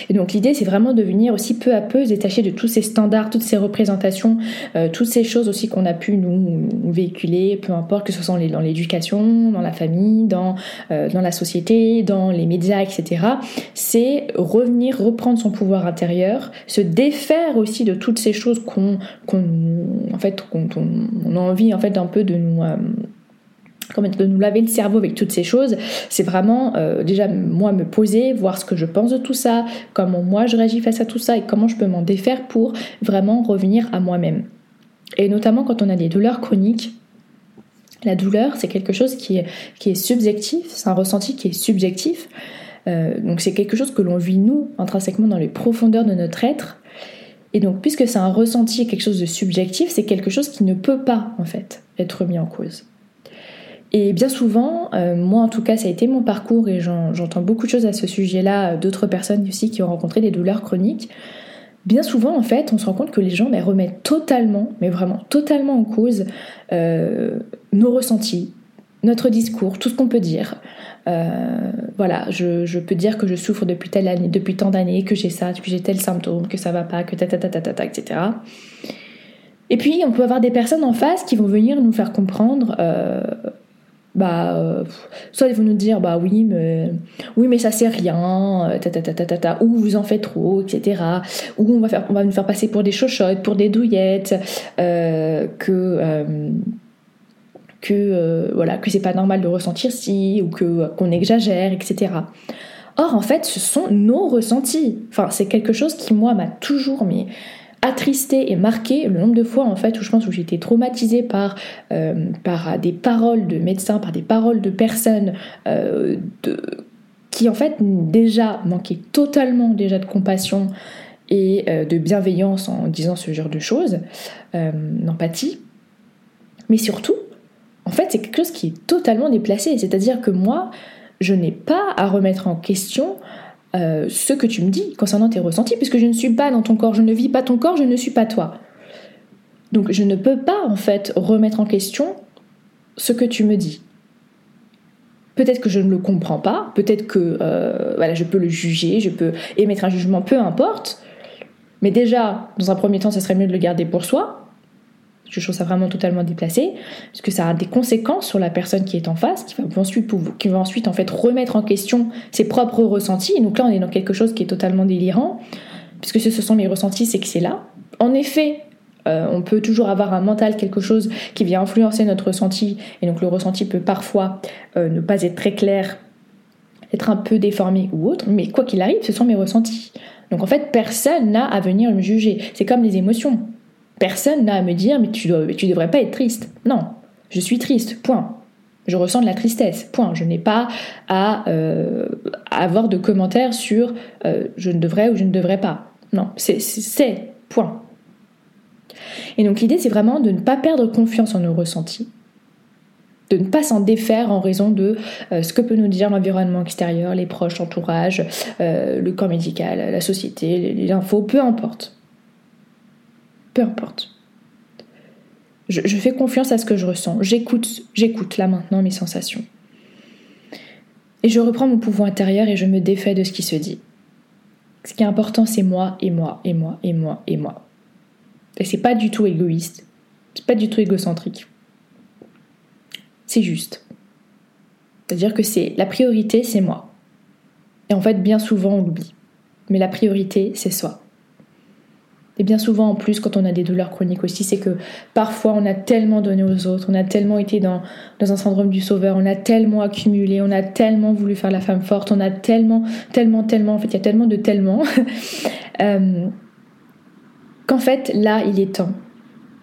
Et donc l'idée, c'est vraiment de venir aussi peu à peu se détacher de tous ces standards, toutes ces représentations, euh, toutes ces choses aussi qu'on a pu nous, véhiculer, peu importe que ce soit dans l'éducation, dans la famille, dans, euh, dans la société, dans les médias, etc. C'est revenir, reprendre son pouvoir intérieur, se défaire aussi de toutes ces choses qu'on, en fait, qu'on, on a envie en fait un peu de nous euh, de nous laver le cerveau avec toutes ces choses, c'est vraiment euh, déjà moi me poser, voir ce que je pense de tout ça, comment moi je réagis face à tout ça et comment je peux m'en défaire pour vraiment revenir à moi-même. Et notamment quand on a des douleurs chroniques, la douleur c'est quelque chose qui est, subjectif, c'est un ressenti qui est subjectif. Euh, donc c'est quelque chose que l'on vit nous intrinsèquement dans les profondeurs de notre être. Et donc puisque c'est un ressenti, quelque chose de subjectif, c'est quelque chose qui ne peut pas en fait être mis en cause. Et bien souvent, euh, moi en tout cas, ça a été mon parcours et j'entends beaucoup de choses à ce sujet-là, d'autres personnes aussi qui ont rencontré des douleurs chroniques. bien souvent, en fait, on se rend compte que les gens ben, remettent totalement, mais vraiment totalement en cause euh, nos ressentis, notre discours, tout ce qu'on peut dire. Euh, voilà, je, peux dire que je souffre depuis telle année, depuis tant d'années, que j'ai ça, que j'ai tel symptôme, que ça va pas, que ta ta ta ta ta, etc. Et puis, on peut avoir des personnes en face qui vont venir nous faire comprendre euh, bah euh, soit ils vont nous dire bah oui mais oui mais ça c'est rien euh, ta, ta, ta, ou vous en faites trop etc ou on va faire on va nous faire passer pour des chochottes pour des douillettes euh, que que voilà que c'est pas normal de ressentir si ou que qu'on exagère etc or en fait ce sont nos ressentis. Enfin c'est quelque chose qui moi m'a toujours mis attristé et marqué le nombre de fois en fait où je pense où j'ai été traumatisée par, euh, par des paroles de médecins, par des paroles de personnes euh, qui en fait déjà manquaient totalement déjà de compassion et euh, de bienveillance en disant ce genre de choses, d'empathie. Mais surtout, en fait, c'est quelque chose qui est totalement déplacé. C'est-à-dire que moi, je n'ai pas à remettre en question euh, ce que tu me dis concernant tes ressentis, puisque je ne suis pas dans ton corps, je ne vis pas ton corps, je ne suis pas toi. Donc je ne peux pas en fait remettre en question ce que tu me dis. Peut-être que je ne le comprends pas, peut-être que euh, voilà, je peux le juger, je peux émettre un jugement, peu importe. Mais déjà, dans un premier temps, ce serait mieux de le garder pour soi, je trouve ça vraiment totalement déplacé, parce que ça a des conséquences sur la personne qui est en face, qui va ensuite, qui va ensuite en fait remettre en question ses propres ressentis. Donc là, on est dans quelque chose qui est totalement délirant, puisque ce sont mes ressentis, c'est que c'est là. En effet, euh, on peut toujours avoir un mental, quelque chose qui vient influencer notre ressenti, et donc le ressenti peut parfois euh, ne pas être très clair, être un peu déformé ou autre, mais quoi qu'il arrive, ce sont mes ressentis. Donc en fait, personne n'a à venir me juger. C'est comme les émotions. Personne n'a à me dire mais tu, dois, tu devrais pas être triste. Non, je suis triste, point. Je ressens de la tristesse, point. Je n'ai pas à, euh, avoir de commentaires sur euh, je ne devrais ou je ne devrais pas. Non, c'est, point. Et donc l'idée, c'est vraiment de ne pas perdre confiance en nos ressentis, de ne pas s'en défaire en raison de euh, ce que peut nous dire l'environnement extérieur, les proches, l'entourage, le corps médical, la société, les infos, peu importe peu importe. Je, fais confiance à ce que je ressens. J'écoute, j'écoute là maintenant mes sensations. Et je reprends mon pouvoir intérieur et je me défais de ce qui se dit. Ce qui est important, c'est moi et moi et moi et moi et moi. Et c'est pas du tout égoïste. C'est pas du tout égocentrique. C'est juste. C'est-à-dire que c'est la priorité, c'est moi. Et en fait, bien souvent, on l'oublie. Mais la priorité, c'est soi. Et bien souvent en plus quand on a des douleurs chroniques aussi, c'est que parfois on a tellement donné aux autres, on a tellement été dans, un syndrome du sauveur, on a tellement accumulé, on a tellement voulu faire la femme forte, on a tellement, tellement, tellement, en fait il y a tellement de tellement, euh, qu'en fait là il est temps,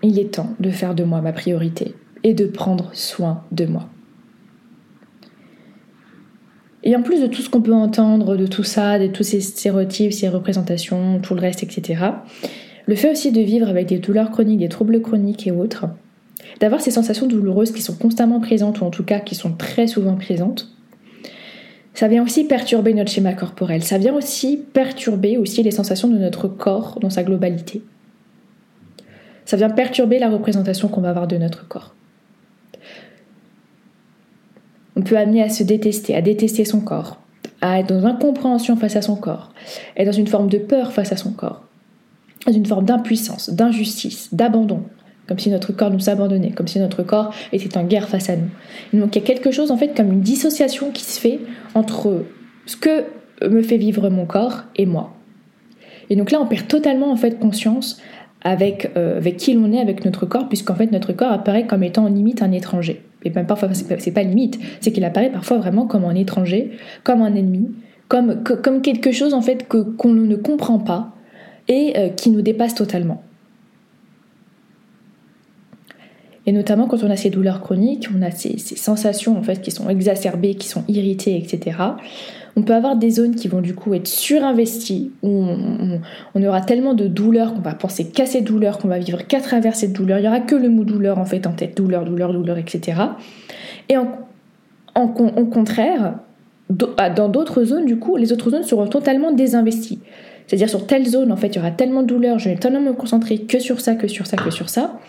il est temps de faire de moi ma priorité et de prendre soin de moi. Et en plus de tout ce qu'on peut entendre, de tout ça, de tous ces stéréotypes, ces représentations, tout le reste, etc., le fait aussi de vivre avec des douleurs chroniques, des troubles chroniques et autres, d'avoir ces sensations douloureuses qui sont constamment présentes, ou en tout cas qui sont très souvent présentes, ça vient aussi perturber notre schéma corporel, ça vient aussi perturber aussi les sensations de notre corps dans sa globalité. Ça vient perturber la représentation qu'on va avoir de notre corps peut amener à se détester, à détester son corps, à être dans incompréhension face à son corps, être dans une forme de peur face à son corps, dans une forme d'impuissance, d'injustice, d'abandon, comme si notre corps nous abandonnait, comme si notre corps était en guerre face à nous. Donc il y a quelque chose en fait comme une dissociation qui se fait entre ce que me fait vivre mon corps et moi. Et donc là on perd totalement en fait conscience avec, euh, avec qui l'on est, avec notre corps, puisqu'en fait notre corps apparaît comme étant en limite un étranger et même parfois c'est pas, limite, c'est qu'il apparaît parfois vraiment comme un étranger, comme un ennemi, comme, comme quelque chose en fait que qu'on ne comprend pas et euh, qui nous dépasse totalement. Et notamment quand on a ces douleurs chroniques, on a ces, ces sensations en fait qui sont exacerbées, qui sont irritées, etc on peut avoir des zones qui vont du coup être surinvesties, où on, aura tellement de douleurs qu'on va penser qu'à ces douleurs, qu'on va vivre qu'à travers cette douleur. Il n'y aura que le mot douleur en fait en tête, douleur, douleur, douleur, etc. Et en, contraire, dans d'autres zones, du coup, les autres zones seront totalement désinvesties. C'est-à-dire sur telle zone, en fait, il y aura tellement de douleur, je vais tellement me concentrer que sur ça, que sur ça, que sur ça,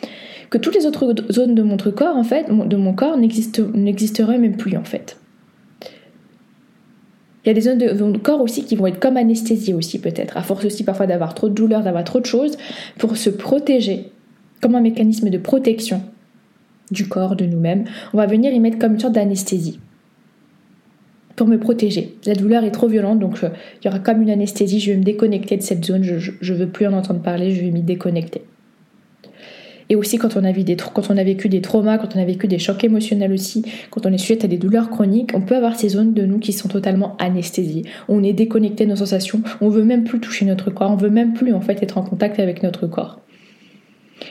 que toutes les autres zones de mon corps, en fait, de mon corps n'existeraient même plus, en fait. Il y a des zones de corps aussi qui vont être comme anesthésie aussi peut-être, à force aussi parfois d'avoir trop de douleur, d'avoir trop de choses, pour se protéger, comme un mécanisme de protection du corps, de nous-mêmes, on va venir y mettre comme une sorte d'anesthésie pour me protéger. La douleur est trop violente, donc euh, il y aura comme une anesthésie, je vais me déconnecter de cette zone, je ne veux plus en entendre parler, je vais m'y déconnecter. Et aussi quand on, a vécu des traumas, quand on a vécu des chocs émotionnels aussi, quand on est sujet à des douleurs chroniques, on peut avoir ces zones de nous qui sont totalement anesthésiées. On est déconnecté de nos sensations, on veut même plus toucher notre corps, on veut même plus en fait être en contact avec notre corps.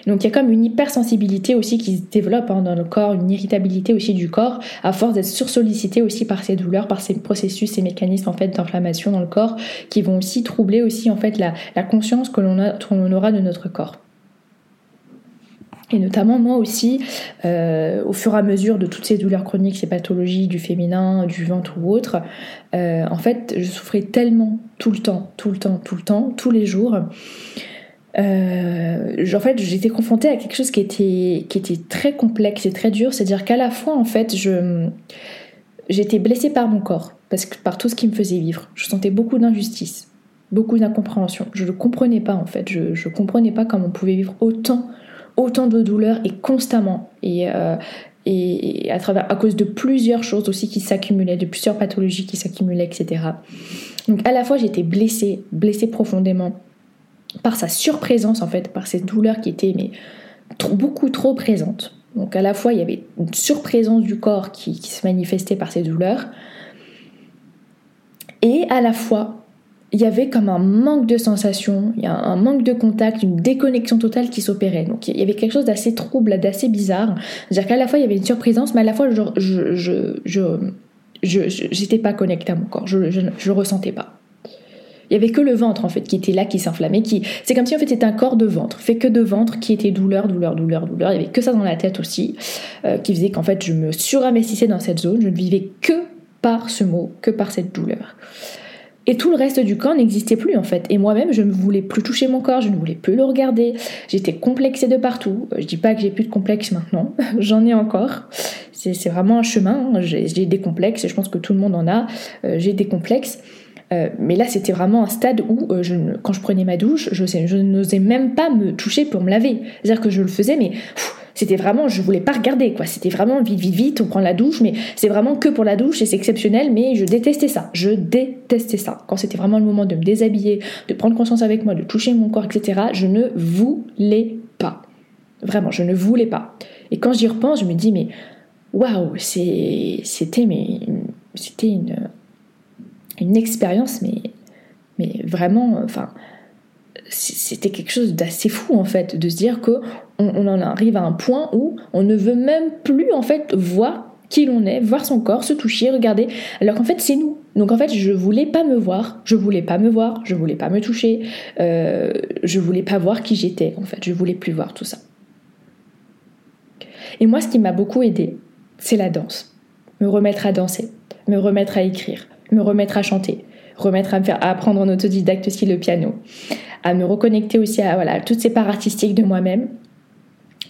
Donc il y a comme une hypersensibilité aussi qui se développe hein, dans le corps, une irritabilité aussi du corps, à force d'être sursollicité aussi par ces douleurs, par ces processus, ces mécanismes en fait d'inflammation dans le corps, qui vont aussi troubler aussi en fait la, conscience que l'on aura de notre corps. Et notamment moi aussi, euh, au fur et à mesure de toutes ces douleurs chroniques, ces pathologies du féminin, du ventre ou autre, euh, en fait, je souffrais tellement tout le temps, tout le temps, tout le temps, tous les jours, euh, en fait, j'étais confrontée à quelque chose qui était, qui était très complexe et très dur. C'est-à-dire qu'à la fois, en fait, je, j'étais blessée par mon corps, parce que, par tout ce qui me faisait vivre. Je sentais beaucoup d'injustice, beaucoup d'incompréhension. Je ne comprenais pas, en fait. Je ne comprenais pas comment on pouvait vivre autant, autant de douleurs et constamment. Et, euh, et à, travers, à cause de plusieurs choses aussi qui s'accumulaient, de plusieurs pathologies qui s'accumulaient, etc. Donc à la fois j'étais blessée, blessée profondément, par sa surprésence en fait, par cette douleur qui était mais, beaucoup trop présente. Donc à la fois il y avait une surprésence du corps qui, se manifestait par ces douleurs, et à la fois il y avait comme un manque de sensation, il y a un manque de contact, une déconnexion totale qui s'opérait. Donc il y avait quelque chose d'assez trouble, d'assez bizarre. C'est-à-dire qu'à la fois il y avait une surprésence, mais à la fois je, je, j'étais pas connectée à mon corps, je, je, je ressentais pas. Il y avait que le ventre en fait qui était là, qui s'inflammait, qui c'est comme si en fait c'était un corps de ventre, fait que de ventre qui était douleur, douleur, douleur, douleur. Il y avait que ça dans la tête aussi, euh, qui faisait qu'en fait je me surinvestissais dans cette zone, je ne vivais que par ce mot, que par cette douleur. Et tout le reste du corps n'existait plus en fait. Et moi-même, je ne voulais plus toucher mon corps, je ne voulais plus le regarder. J'étais complexée de partout. Je dis pas que j'ai plus de complexes maintenant, j'en ai encore. C'est vraiment un chemin. J'ai des complexes, je pense que tout le monde en a. Euh, j'ai des complexes. Euh, mais là, c'était vraiment un stade où, euh, quand je prenais ma douche, je n'osais même pas me toucher pour me laver. C'est-à-dire que je le faisais, mais c'était vraiment, je voulais pas regarder, quoi. C'était vraiment vite, vite, vite, on prend la douche, mais c'est vraiment que pour la douche et c'est exceptionnel, mais je détestais ça. Je détestais ça. Quand c'était vraiment le moment de me déshabiller, de prendre conscience avec moi, de toucher mon corps, etc., je ne voulais pas. Vraiment, je ne voulais pas. Et quand j'y repense, je me dis, mais waouh, c'était, c'était une une expérience, mais, mais vraiment, enfin, c'était quelque chose d'assez fou en fait, de se dire que on, en arrive à un point où on ne veut même plus en fait voir qui l'on est, voir son corps, se toucher, regarder, alors qu'en fait c'est nous. Donc en fait je voulais pas me voir, je voulais pas me voir, je voulais pas me toucher, euh, je voulais pas voir qui j'étais en fait, je voulais plus voir tout ça. Et moi ce qui m'a beaucoup aidé, c'est la danse, me remettre à danser, me remettre à écrire, me remettre à chanter, remettre à, me faire, apprendre en autodidacte aussi le piano, à me reconnecter aussi à voilà, toutes ces parts artistiques de moi-même.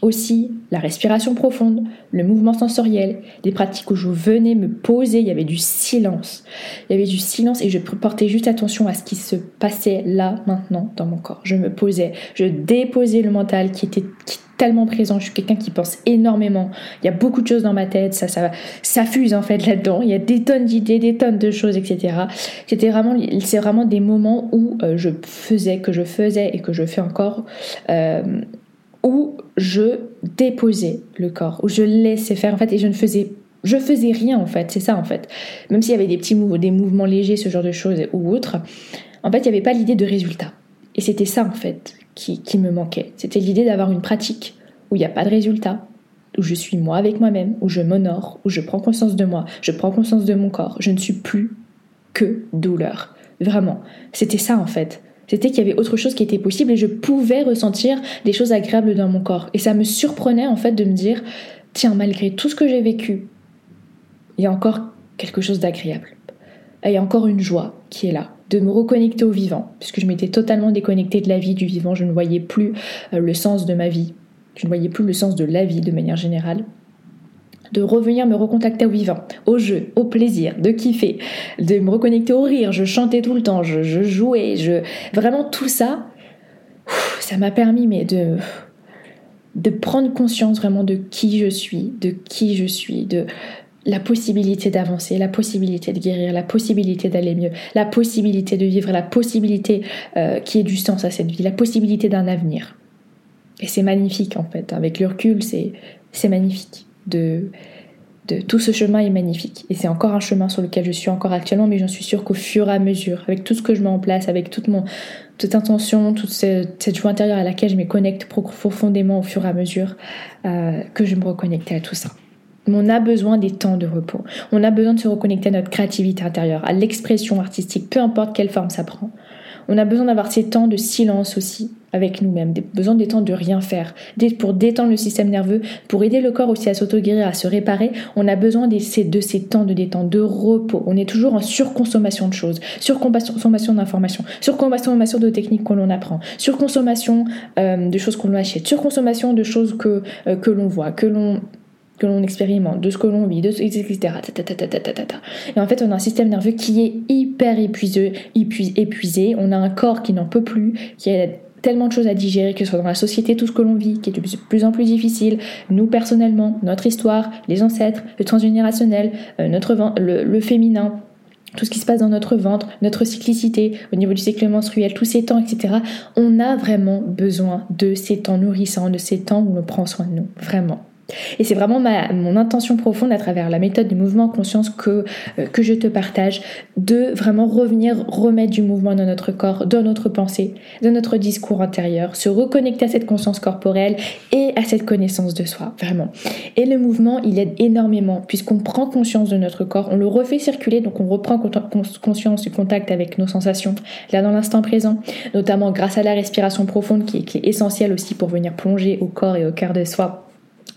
Aussi, la respiration profonde, le mouvement sensoriel, des pratiques où je venais me poser, il y avait du silence. Il y avait du silence et je portais juste attention à ce qui se passait là, maintenant, dans mon corps. Je me posais, je déposais le mental qui était, tellement présent, je suis quelqu'un qui pense énormément. Il y a beaucoup de choses dans ma tête, ça, ça, ça fuse en fait là-dedans. Il y a des tonnes d'idées, des tonnes de choses, etc. C'était vraiment, c'est vraiment des moments où euh, je faisais, que je faisais et que je fais encore, euh, où je déposais le corps, où je laissais faire en fait et je ne faisais je faisais rien en fait, c'est ça en fait. Même s'il y avait des petits mouvements, des mouvements légers, ce genre de choses ou autres, en fait, il n'y avait pas l'idée de résultat. Et c'était ça en fait qui, me manquait. C'était l'idée d'avoir une pratique où il n'y a pas de résultat, où je suis moi avec moi-même, où je m'honore, où je prends conscience de moi, je prends conscience de mon corps. Je ne suis plus que douleur. Vraiment. C'était ça en fait. C'était qu'il y avait autre chose qui était possible et je pouvais ressentir des choses agréables dans mon corps. Et ça me surprenait en fait de me dire, tiens, malgré tout ce que j'ai vécu, il y a encore quelque chose d'agréable. Il y a encore une joie qui est là de me reconnecter au vivant, puisque je m'étais totalement déconnectée de la vie, du vivant, je ne voyais plus euh, le sens de ma vie, je ne voyais plus le sens de la vie de manière générale de revenir me recontacter au vivant, au jeu, au plaisir, de kiffer, de me reconnecter au rire. Je chantais tout le temps, je, jouais, je vraiment tout ça, ça m'a permis mais de de prendre conscience vraiment de qui je suis, de qui je suis, de la possibilité d'avancer, la possibilité de guérir, la possibilité d'aller mieux, la possibilité de vivre, la possibilité euh, qui ait du sens à cette vie, la possibilité d'un avenir. Et c'est magnifique en fait, avec le recul, c'est magnifique de, tout ce chemin est magnifique. Et c'est encore un chemin sur lequel je suis encore actuellement, mais j'en suis sûre qu'au fur et à mesure, avec tout ce que je mets en place, avec toute, mon, toute intention, toute cette, joie intérieure à laquelle je me connecte profondément au fur et à mesure, euh, que je me reconnecte à tout ça. On a besoin des temps de repos. On a besoin de se reconnecter à notre créativité intérieure, à l'expression artistique, peu importe quelle forme ça prend. On a besoin d'avoir ces temps de silence aussi avec nous-mêmes, besoin des temps de rien faire, pour détendre le système nerveux, pour aider le corps aussi à s'auto-guérir, à se réparer. On a besoin de ces, de ces temps de détente, de repos. On est toujours en surconsommation de choses, surconsommation d'informations, surconsommation de techniques que l'on apprend, surconsommation euh, de choses qu'on achète, surconsommation de choses que, euh, que l'on voit, que l'on que l'on expérimente, de ce que l'on vit, de, etc. Et en fait, on a un système nerveux qui est hyper épuisé, épuisé. On a un corps qui n'en peut plus, qui a tellement de choses à digérer, que ce soit dans la société, tout ce que l'on vit, qui est de plus en plus difficile, nous personnellement, notre histoire, les ancêtres, le transgénérationnel, euh, notre le, le féminin, tout ce qui se passe dans notre ventre, notre cyclicité, au niveau du cycle menstruel, tous ces temps, etc. On a vraiment besoin de ces temps nourrissants, de ces temps où on prend soin de nous, vraiment. Et c'est vraiment ma, mon intention profonde à travers la méthode du mouvement conscience que, euh, que je te partage, de vraiment revenir, remettre du mouvement dans notre corps, dans notre pensée, dans notre discours intérieur, se reconnecter à cette conscience corporelle et à cette connaissance de soi, vraiment. Et le mouvement, il aide énormément, puisqu'on prend conscience de notre corps, on le refait circuler, donc on reprend conscience du contact avec nos sensations, là dans l'instant présent, notamment grâce à la respiration profonde qui est, qui est essentielle aussi pour venir plonger au corps et au cœur de soi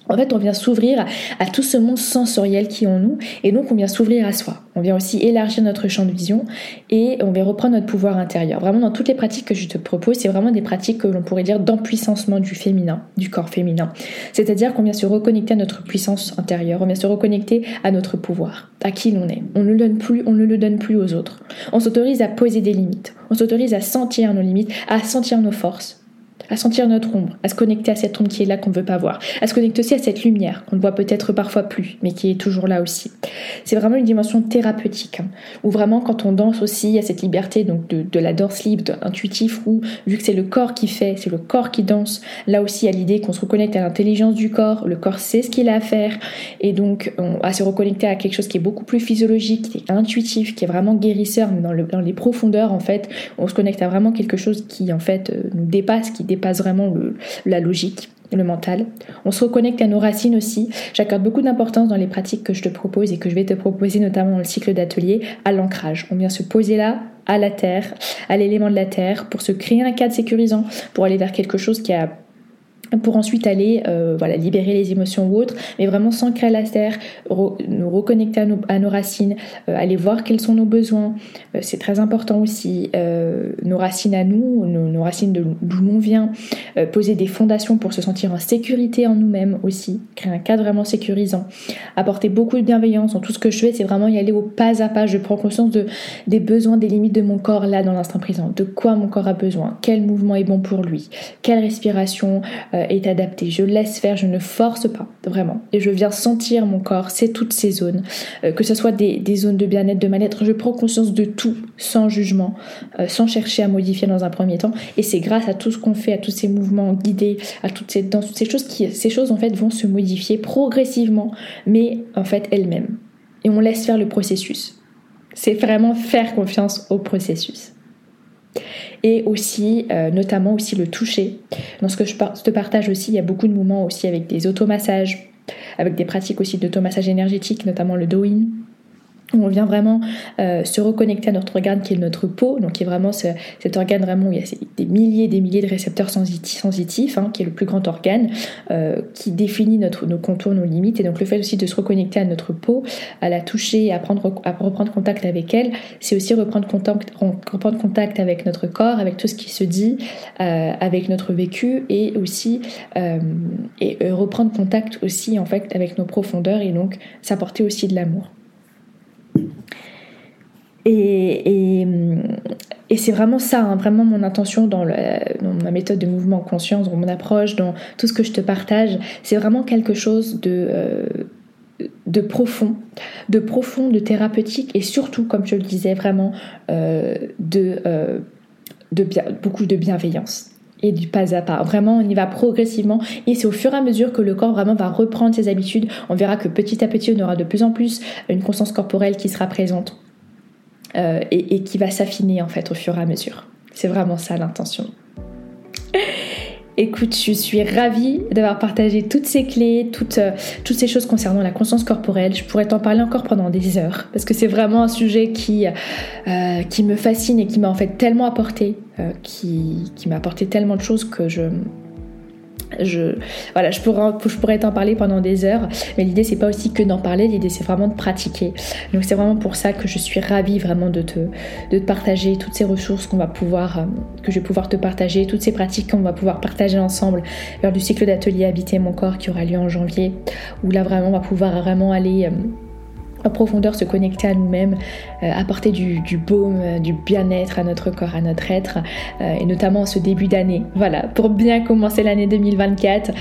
en fait, on vient s'ouvrir à tout ce monde sensoriel qui est en nous, et donc on vient s'ouvrir à soi. On vient aussi élargir notre champ de vision et on vient reprendre notre pouvoir intérieur. Vraiment, dans toutes les pratiques que je te propose, c'est vraiment des pratiques que l'on pourrait dire d'empuissancement du féminin, du corps féminin. C'est-à-dire qu'on vient se reconnecter à notre puissance intérieure, on vient se reconnecter à notre pouvoir, à qui l'on est. On ne le donne plus, on ne le donne plus aux autres. On s'autorise à poser des limites, on s'autorise à sentir nos limites, à sentir nos forces à sentir notre ombre, à se connecter à cette ombre qui est là qu'on ne veut pas voir, à se connecter aussi à cette lumière qu'on ne voit peut-être parfois plus, mais qui est toujours là aussi. C'est vraiment une dimension thérapeutique, hein, où vraiment quand on danse aussi, il y a cette liberté donc de, la danse libre, intuitif, où vu que c'est le corps qui fait, c'est le corps qui danse, là aussi a l'idée qu'on se reconnecte à l'intelligence du corps, le corps sait ce qu'il a à faire, et donc on va se reconnecter à quelque chose qui est beaucoup plus physiologique, qui est intuitif, qui est vraiment guérisseur, mais dans, dans les profondeurs en fait, on se connecte à vraiment quelque chose qui en fait euh, nous dépasse, qui dépasse vraiment la logique le mental. On se reconnecte à nos racines aussi. J'accorde beaucoup d'importance dans les pratiques que je te propose et que je vais te proposer notamment dans le cycle d'atelier à l'ancrage. On vient se poser là à la terre, à l'élément de la terre pour se créer un cadre sécurisant, pour aller vers quelque chose qui a pour ensuite aller euh, voilà, libérer les émotions ou autres, mais vraiment s'ancrer à la terre, nous reconnecter à nos, racines, euh, aller voir quels sont nos besoins. Euh, c'est très important aussi, nos racines à nous, nos, racines d'où l'on vient, poser des fondations pour se sentir en sécurité en nous-mêmes aussi, créer un cadre vraiment sécurisant, apporter beaucoup de bienveillance dans tout ce que je fais, c'est vraiment y aller au pas à pas. Je prends conscience de, des besoins, des limites de mon corps là dans l'instant présent, de quoi mon corps a besoin, quel mouvement est bon pour lui, quelle respiration est adapté. Je laisse faire, je ne force pas, vraiment. Et je viens sentir mon corps, c'est toutes ces zones, euh, que ce soit des, zones de bien-être, de mal-être. Je prends conscience de tout, sans jugement, euh, sans chercher à modifier dans un premier temps. Et c'est grâce à tout ce qu'on fait, à tous ces mouvements guidés, à toutes ces, dans ces choses qui, ces choses en fait vont se modifier progressivement, mais en fait elles-mêmes. Et on laisse faire le processus. C'est vraiment faire confiance au processus et aussi euh, notamment aussi le toucher. Dans ce que je te partage aussi, il y a beaucoup de moments aussi avec des automassages, avec des pratiques aussi d'automassage énergétique, notamment le Doin, on vient vraiment euh, se reconnecter à notre organe qui est notre peau, donc qui est vraiment cet organe vraiment où il y a des milliers des milliers de récepteurs sensitifs, hein, qui est le plus grand organe, euh, qui définit nos contours, nos limites, et donc le fait aussi de se reconnecter à notre peau, à la toucher, à, prendre, à reprendre contact avec elle, c'est aussi reprendre contact, reprendre contact avec notre corps, avec tout ce qui se dit, euh, avec notre vécu, et aussi reprendre contact aussi en fait avec nos profondeurs, et donc s'apporter aussi de l'amour. Et, c'est vraiment ça, hein, vraiment mon intention dans, ma méthode de mouvement conscience, dans mon approche, dans tout ce que je te partage. C'est vraiment quelque chose de, euh, profond, de profond, de thérapeutique et surtout, comme je le disais, vraiment euh, de, euh, beaucoup de bienveillance et du pas à pas. Vraiment, on y va progressivement et c'est au fur et à mesure que le corps vraiment va reprendre ses habitudes. On verra que petit à petit, on aura de plus en plus une conscience corporelle qui sera présente euh, et, qui va s'affiner en fait au fur et à mesure. C'est vraiment ça l'intention. Écoute, je suis ravie d'avoir partagé toutes ces clés, toutes, euh, toutes ces choses concernant la conscience corporelle. Je pourrais t'en parler encore pendant des heures parce que c'est vraiment un sujet qui, euh, qui me fascine et qui m'a en fait tellement apporté, qui m'a apporté tellement de choses que je, je, pourrais, t'en parler pendant des heures, mais l'idée c'est pas aussi que d'en parler, l'idée c'est vraiment de pratiquer. Donc c'est vraiment pour ça que je suis ravie vraiment de te, de te partager toutes ces ressources qu'on va pouvoir, euh, que je vais pouvoir te partager, toutes ces pratiques qu'on va pouvoir partager ensemble lors du cycle d'atelier Habiter mon corps qui aura lieu en janvier, où là vraiment on va pouvoir vraiment aller euh, en profondeur se connecter à nous-mêmes, euh, apporter du, baume, euh, du bien-être à notre corps, à notre être, euh, et notamment en ce début d'année. Voilà, pour bien commencer l'année 2024,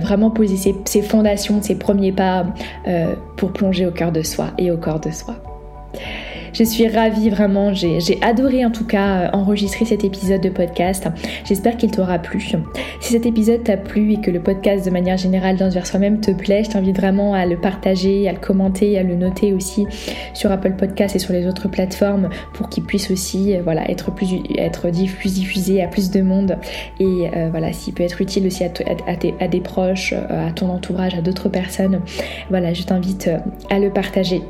vraiment poser ses, fondations, ses premiers pas pour plonger au cœur de soi et au corps de soi. Je suis ravie vraiment, j'ai adoré en tout cas euh, enregistrer cet épisode de podcast. J'espère qu'il t'aura plu. Si cet épisode t'a plu et que le podcast de manière générale dans vers soi-même te plaît, je t'invite vraiment à le partager, à le commenter, à le noter aussi sur Apple Podcast et sur les autres plateformes pour qu'il puisse aussi euh, voilà, être plus, diffusé à plus de monde. Et euh, voilà, s'il peut être utile aussi à, à, des proches, à ton entourage, à d'autres personnes, voilà, je t'invite à le partager.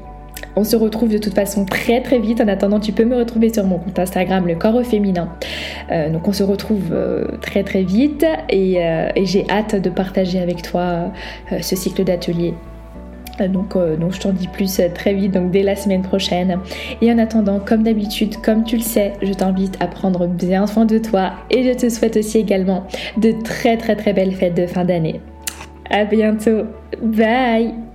On se retrouve de toute façon très très vite. En attendant, tu peux me retrouver sur mon compte Instagram, le corps au féminin. Euh, donc on se retrouve euh, très très vite et, euh, et j'ai hâte de partager avec toi ce cycle d'atelier. Donc, donc je t'en dis plus très vite, donc dès la semaine prochaine. Et en attendant, comme d'habitude, comme tu le sais, je t'invite à prendre bien soin de toi et je te souhaite aussi également de très très très belles fêtes de fin d'année. À bientôt. Bye